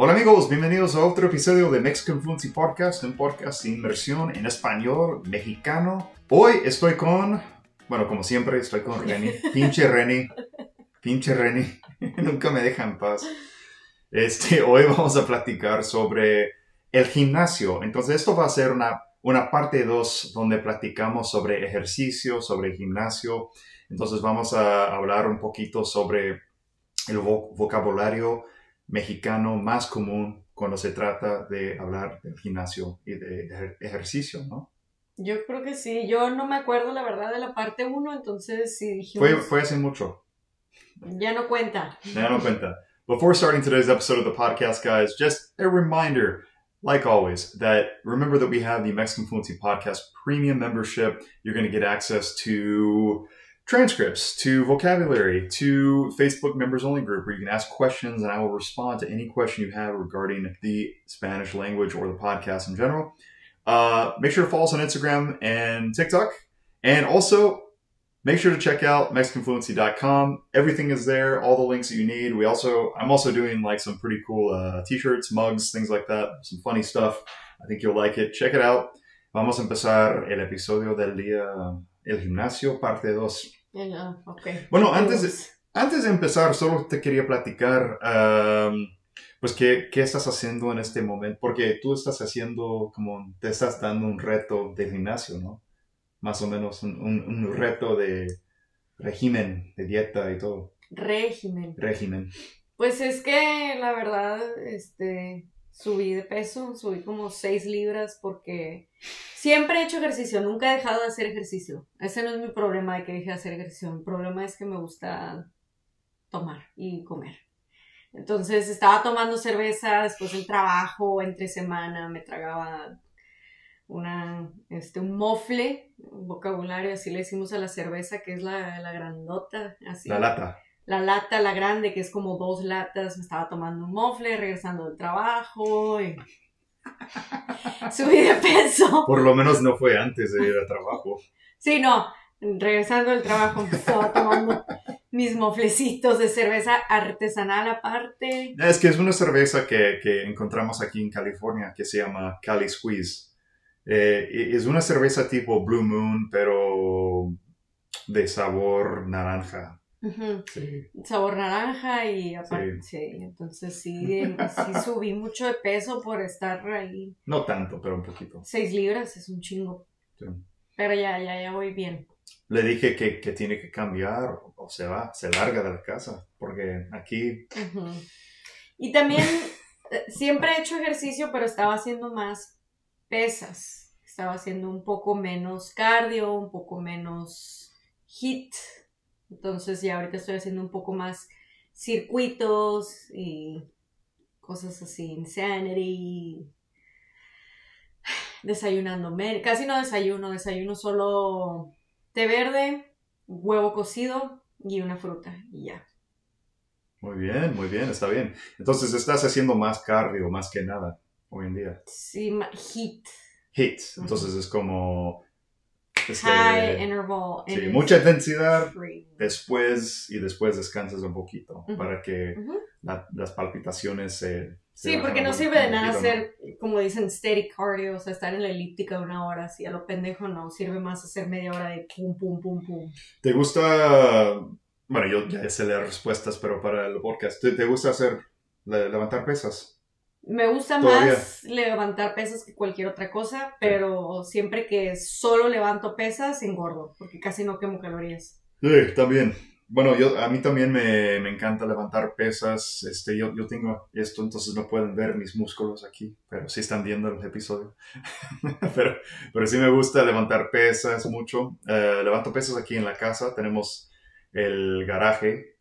Hola amigos, bienvenidos a otro episodio de Mexican Fluency Podcast, un podcast de inmersión en español mexicano. Hoy estoy con, bueno, como siempre, estoy con Reni, pinche Reni, pinche Reni, nunca me deja en paz. Este, hoy vamos a platicar sobre el gimnasio. Entonces, esto va a ser una, una parte 2 donde platicamos sobre ejercicio, sobre gimnasio. Entonces, vamos a hablar un poquito sobre el vocabulario mexicano más común cuando se trata de hablar del gimnasio y de ejercicio, ¿no? Yo creo que sí. Yo no me acuerdo la verdad de la parte 1, entonces sí dijimos... Fue, fue hace mucho. Ya no cuenta. Ya no cuenta. Before starting today's episode of the podcast, guys, just a reminder, like always, that remember that we have the Mexican Fluency Podcast premium membership. You're going to get access to transcripts, to vocabulary, to Facebook members only group where you can ask questions and I will respond to any question you have regarding the Spanish language or the podcast in general. Uh, make sure to follow us on Instagram and TikTok. And also, make sure to check out MexicanFluency.com. Everything is there, all the links that you need. We also, I'm also doing like some pretty cool uh, t-shirts, mugs, things like that, some funny stuff. I think you'll like it. Check it out. Vamos a empezar el episodio del día, el gimnasio, parte 2. Bueno, antes de, antes de empezar, solo te quería platicar, pues, ¿qué, ¿qué, estás haciendo en este momento? Porque tú estás haciendo, como, te estás dando un reto de gimnasio, ¿no? Más o menos, un, un, reto de régimen, de dieta y todo. Régimen. Régimen. Pues es que, la verdad, este, subí de peso, subí como 6 libras porque siempre he hecho ejercicio, nunca he dejado de hacer ejercicio. Ese no es mi problema de que deje de hacer ejercicio, mi problema es que me gusta tomar y comer. Entonces estaba tomando cerveza después del trabajo, entre semana, me tragaba una, este, un mofle, un vocabulario, así le decimos a la cerveza, que es la, la grandota, así. La lata la lata, la grande, que es como dos latas, me estaba tomando un mofle, regresando del trabajo y subí de peso. Por lo menos no fue antes de ir al trabajo. Sí, no, regresando del trabajo me estaba tomando mis moflecitos de cerveza artesanal aparte. Es que es una cerveza que, que encontramos aquí en California que se llama Cali Squeeze. Eh, es una cerveza tipo Blue Moon, pero de sabor naranja. Sabor naranja y aparte, sí. entonces sí, sí subí mucho de peso por estar ahí. No tanto, pero un poquito. Seis libras es un chingo. Pero ya, ya, ya voy bien. Le dije que, que tiene que cambiar o se va, se larga de la casa, porque aquí... Y también eh, siempre he hecho ejercicio, pero estaba haciendo más pesas. Estaba haciendo un poco menos cardio, un poco menos hit entonces ya ahorita estoy haciendo un poco más circuitos y cosas así, insanity, desayunando, casi no desayuno, desayuno solo té verde, huevo cocido y una fruta y ya. Muy bien, muy bien, está bien. Entonces estás haciendo más cardio más que nada hoy en día. Sí, hit. Hit. Entonces es como High interval. Sí, mucha intensidad después y después descansas un poquito para que las palpitaciones se... sí, porque no sirve de nada hacer, como dicen, steady cardio, o sea, estar en la elíptica una hora así a lo pendejo, no, sirve más hacer media hora de pum, pum, pum, pum. ¿Te gusta, bueno, yo ya sé las respuestas, pero para el podcast, ¿te, te gusta hacer, levantar pesas? Me gusta más levantar pesas que cualquier otra cosa, pero siempre que solo levanto pesas, engordo, porque casi no quemo calorías. Sí, también. Bueno, yo, a mí también me, encanta levantar pesas. Este, yo, yo tengo esto, entonces no pueden ver mis músculos aquí, pero sí están viendo el episodio. pero, pero sí me gusta levantar pesas mucho. Eh, levanto pesas aquí en la casa. Tenemos el garaje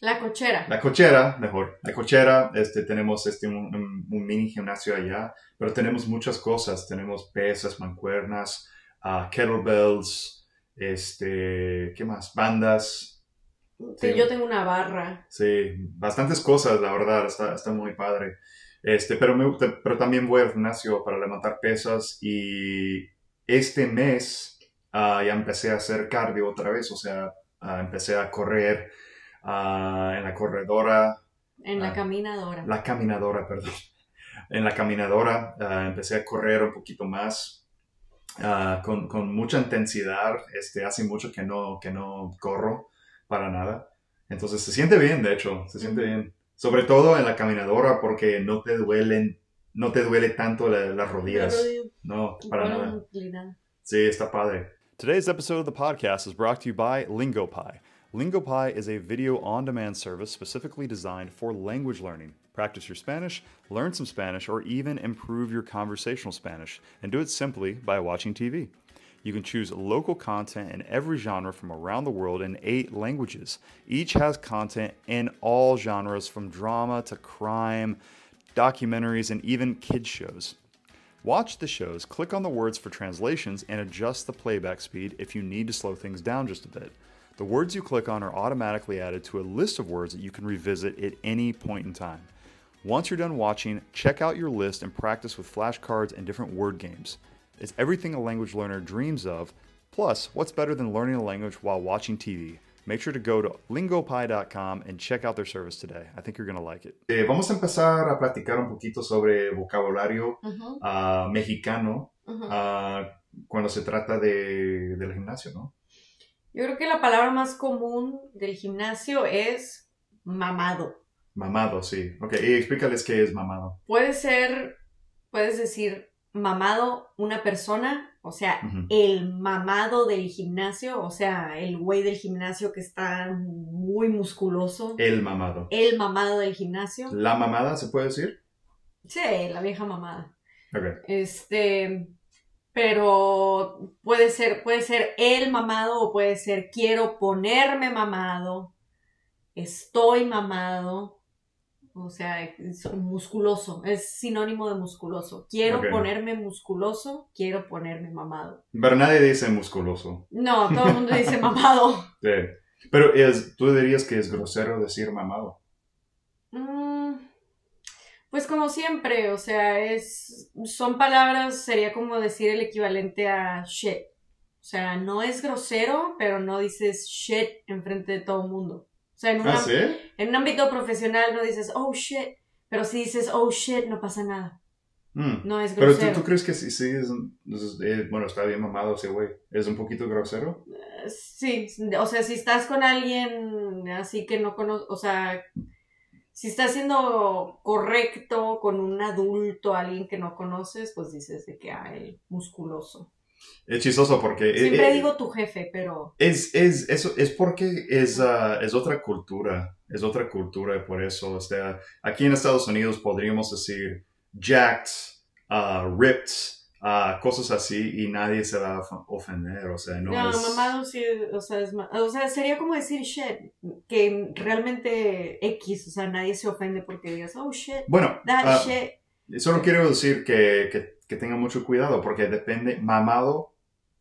la cochera. La cochera, mejor. La cochera, este, tenemos este, un, mini gimnasio allá, pero tenemos muchas cosas. Tenemos pesas, mancuernas, uh, kettlebells, este, ¿qué más? Bandas. Sí, yo tengo una barra. Sí, bastantes cosas, la verdad, está, está muy padre. Este, pero, me, pero también voy al gimnasio para levantar pesas y este mes uh, ya empecé a hacer cardio otra vez, o sea, uh, empecé a correr Ah, en la corredora En la Ah. caminadora. La caminadora, perdón. En la caminadora ah, empecé a correr un poquito más con, con mucha intensidad. Este, hace mucho que no, que no corro para nada. Entonces se siente bien, de hecho, se siente bien. Sobre todo en la caminadora porque no te duelen, no te duele tanto la- las rodillas. No, para nada. Sí, está padre. Today's episode of the podcast is brought to you by LingoPie. LingoPie is a video on demand service specifically designed for language learning. Practice your Spanish, learn some Spanish, or even improve your conversational Spanish, and do it simply by watching TV. You can choose local content in every genre from around the world in eight languages. Each has content in all genres from drama to crime, documentaries, and even kids' shows. Watch the shows, click on the words for translations, and adjust the playback speed if you need to slow things down just a bit. The words you click on are automatically added to a list of words that you can revisit at any point in time. Once you're done watching, check out your list and practice with flashcards and different word games. It's everything a language learner dreams of. Plus, what's better than learning a language while watching TV? Make sure to go to lingopie.com and check out their service today. I think you're going to like it. Eh, vamos a empezar a platicar un poquito sobre vocabulario Ujú, ah, mexicano ujú. ah, cuando se trata de, del gimnasio, ¿no? Yo creo que la palabra más común del gimnasio es mamado. Mamado, sí. Ok, y explícales qué es mamado. Puede ser, puedes decir mamado una persona, o sea, el mamado del gimnasio, o sea, el güey del gimnasio que está muy musculoso, El mamado. el mamado del gimnasio. La mamada, ¿se puede decir? Sí, la vieja mamada. Ok. Este, pero puede ser, puede ser el mamado o puede ser quiero ponerme mamado, estoy mamado, o sea, es musculoso, es sinónimo de musculoso. Quiero ponerme musculoso, quiero ponerme mamado. Pero nadie dice musculoso. No, todo el mundo dice mamado. Sí. Pero es, tú dirías que es grosero decir mamado. Mm, Pues como siempre, o sea, es son palabras, sería como decir el equivalente a shit. O sea, no es grosero, pero no dices shit enfrente de todo el mundo. O sea, en un, ¿Ah, sí? en un ámbito profesional no dices oh shit, pero si dices oh shit no pasa nada. Mm. No es Pero tú, grosero. tú crees que sí, sí es, un- es- es- bueno, está bien mamado ese güey. ¿Es un poquito grosero? Eh, Sí, o sea, si estás con alguien así que no conoces, o sea, si estás siendo correcto con un adulto, alguien que no conoces, pues dices de que, ah, el musculoso. Es chistoso porque... Siempre eh, eh, digo tu jefe, pero... Es, es, eso, es porque es, ah, es otra cultura, es otra cultura y por eso, o sea, aquí en Estados Unidos podríamos decir jacked, ah, ripped, ah, cosas así y nadie se va a of- ofender, o sea, no, No, es... mamado sí, o sea, es o sea, sería como decir shit, que realmente X, o sea, nadie se ofende porque digas, oh shit, Bueno, that ah, shit. solo quiero decir que, que, que tengan mucho cuidado porque depende, mamado,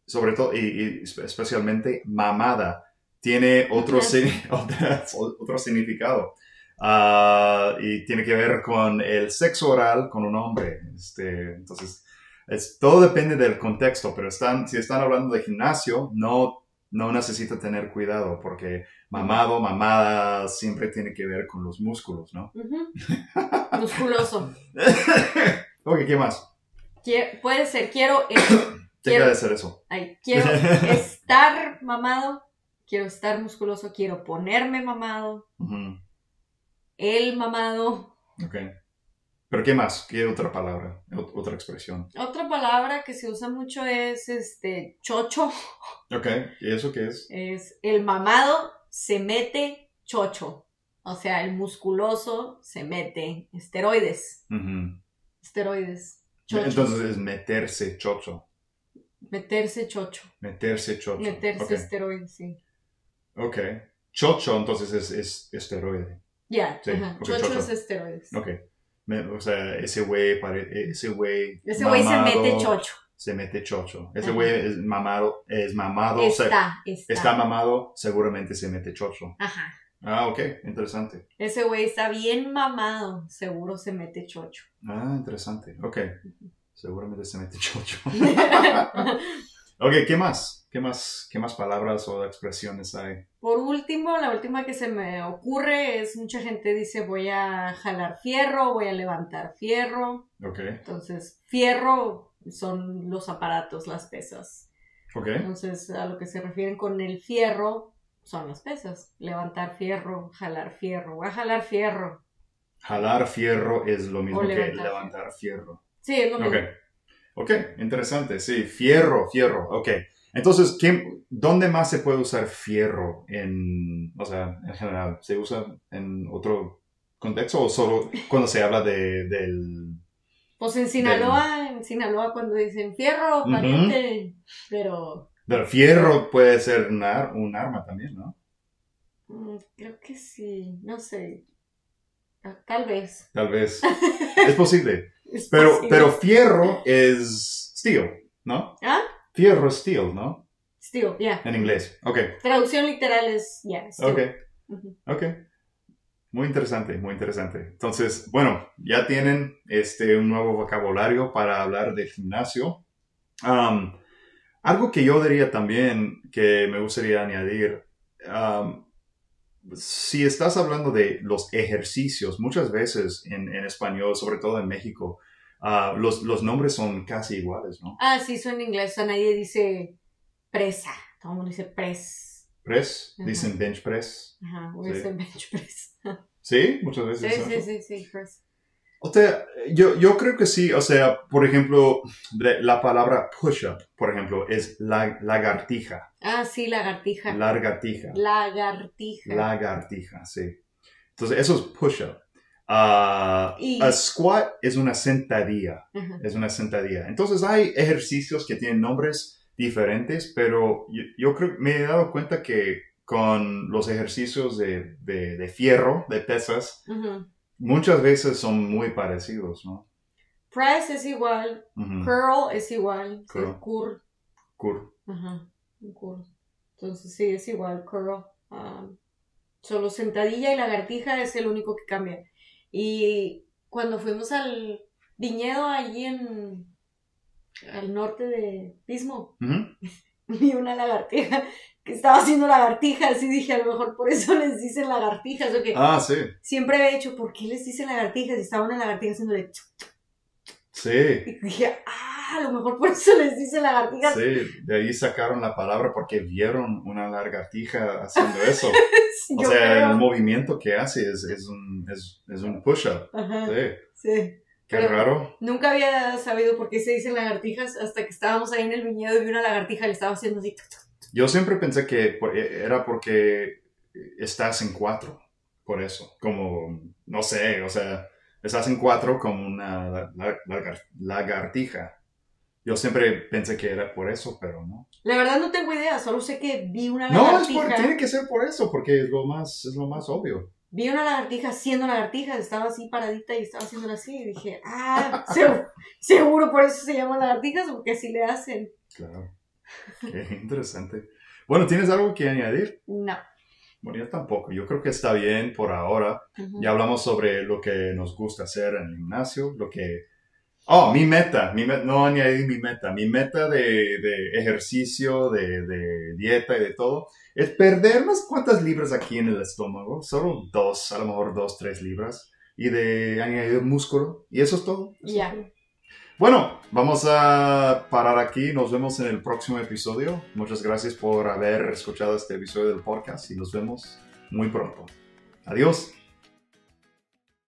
sobre todo, y, y espe- especialmente mamada, tiene otro, otra- otro significado. Ah, y tiene que ver con el sexo oral con un hombre. Este, entonces, es, todo depende del contexto, pero están, si están hablando de gimnasio, no, no necesita tener cuidado porque mamado, mamada, siempre tiene que ver con los músculos, ¿no? Ujú. Musculoso. ok, ¿qué más? Puede ser, quiero, Quiero- de hacer eso. ay, quiero estar mamado, quiero estar musculoso, quiero ponerme mamado, el mamado. Ok. ¿Pero qué más? ¿Qué otra palabra? Ot- otra expresión. Otra palabra que se usa mucho es este chocho. Ok. ¿Y eso qué es? Es el mamado se mete chocho. O sea, el musculoso se mete esteroides. Esteroides. Chocho. Entonces es meterse chocho. Meterse chocho. Meterse chocho. Meterse esteroides, sí. Ok. Chocho entonces es, es esteroide. Ya, Sí, ok, chocho, chocho. es esteroides. Ok. Me- o sea, ese güey, pare- ese güey. Ese güey se mete chocho. Se mete chocho. Ese güey es mamado, es mamado. o sea, Está, está. está mamado, seguramente se mete chocho. Ajá. Ah, ok. Interesante. Ese güey está bien mamado. Seguro se mete chocho. Ah, interesante. Ok. Seguramente se mete chocho. Ok, ¿qué más? ¿Qué más, ¿Qué más palabras o expresiones hay? Por último, la última que se me ocurre es mucha gente dice voy a jalar fierro, voy a levantar fierro. Ok, Entonces, fierro son los aparatos, las pesas. ok. Entonces, a lo que se refieren con el fierro son las pesas. Levantar fierro, jalar fierro. Voy a jalar fierro. Jalar fierro es lo mismo que levantar fierro. Sí, es lo mismo. Ok, ok, interesante, sí, fierro, fierro, ok. Entonces, ¿qué- ¿dónde más se puede usar fierro en, o sea, en general? ¿Se usa en otro contexto o solo cuando se habla de, del... Pues en Sinaloa, en Sinaloa cuando dicen fierro, pariente, pero del fierro puede ser un, ar- un arma también, ¿no? mm, creo que sí, no sé. Ah, Tal vez. Tal vez. es posible. Es Pero, posible. pero fierro es steel, ¿no? ¿Ah? Fierro es steel, ¿no? Steel, ya. En inglés. Ok, Traducción literal es, ya, steel. ok. Ok. Muy interesante, muy interesante. Entonces, bueno, ya tienen este, un nuevo vocabulario para hablar del gimnasio. Um, algo que yo diría también que me gustaría añadir, um, si estás hablando de los ejercicios, muchas veces en, en español, sobre todo en México, ah, los, los nombres son casi iguales, ¿no? Ah, sí, eso en inglés, o sea, nadie dice presa, todo el mundo dice press. Press, Ajá. dicen bench press. Ajá, o Sí. dicen bench press. Sí, muchas Sí, veces. sí, ¿no? sí, sí, press. O sea, yo, yo creo que sí, o sea, por ejemplo, la palabra push-up, por ejemplo, es la, lagartija, Ah, sí, lagartija. lagartija, Lagartija. lagartija, sí. Entonces, eso es push-up. Ah, Y- a squat es una sentadilla, Ajá. es una sentadilla. Entonces, hay ejercicios que tienen nombres diferentes, pero yo, yo creo, me he dado cuenta que con los ejercicios de, de, de fierro, de pesas, Ujú. Muchas veces son muy parecidos, ¿no? Press es igual, curl es igual, Curl. cur, Cur- ajá, curl. Entonces sí, es igual, curl. Um, solo sentadilla y lagartija es el único que cambia. Y cuando fuimos al viñedo allí en al norte de Pismo, Ujú. vi una lagartija que estaba haciendo lagartijas y dije, a lo mejor por eso les dicen lagartijas, o que Ah, sí, siempre había dicho, ¿por qué les dicen lagartijas? Y estaba una lagartija haciéndole... sí, Y dije, ah, a lo mejor por eso les dicen lagartijas. sí. De ahí sacaron la palabra porque vieron una lagartija haciendo eso. O sea, creo. el movimiento que hace es, es un, es, es un push-up. Sí, sí. Qué Pero- raro. Nunca había sabido por qué se dicen lagartijas hasta que estábamos ahí en el viñedo y vi una lagartija le estaba haciendo así. Yo siempre pensé que e, era porque estás en cuatro, por eso. Como, no sé, o sea, estás en cuatro como una la- la- lagar- lagartija. Yo siempre pensé que era por eso, pero no. La verdad no tengo idea, solo sé que vi una No, es lagartija. por, tiene que ser por eso, porque es lo más, es lo más obvio. Vi una lagartija siendo lagartija, estaba así paradita y estaba haciéndola así. Y dije, ah, seguro, seguro por eso se llaman lagartijas, porque así le hacen. Claro. Qué interesante. Bueno, ¿tienes algo que añadir? No. Bueno, yo tampoco. Yo creo que está bien por ahora. Ya hablamos sobre lo que nos gusta hacer en el gimnasio, lo que... Oh, mi meta, mi met- no añadí mi meta. Mi meta de, de ejercicio, de, de dieta y de todo, es perder unas cuantas libras aquí en el estómago. Solo dos, a lo mejor dos, tres libras. Y de añadir músculo. Y eso es todo. Eso Ya. es todo. Bueno, vamos a parar aquí. Nos vemos en el próximo episodio. Muchas gracias por haber escuchado este episodio del podcast y nos vemos muy pronto. Adiós.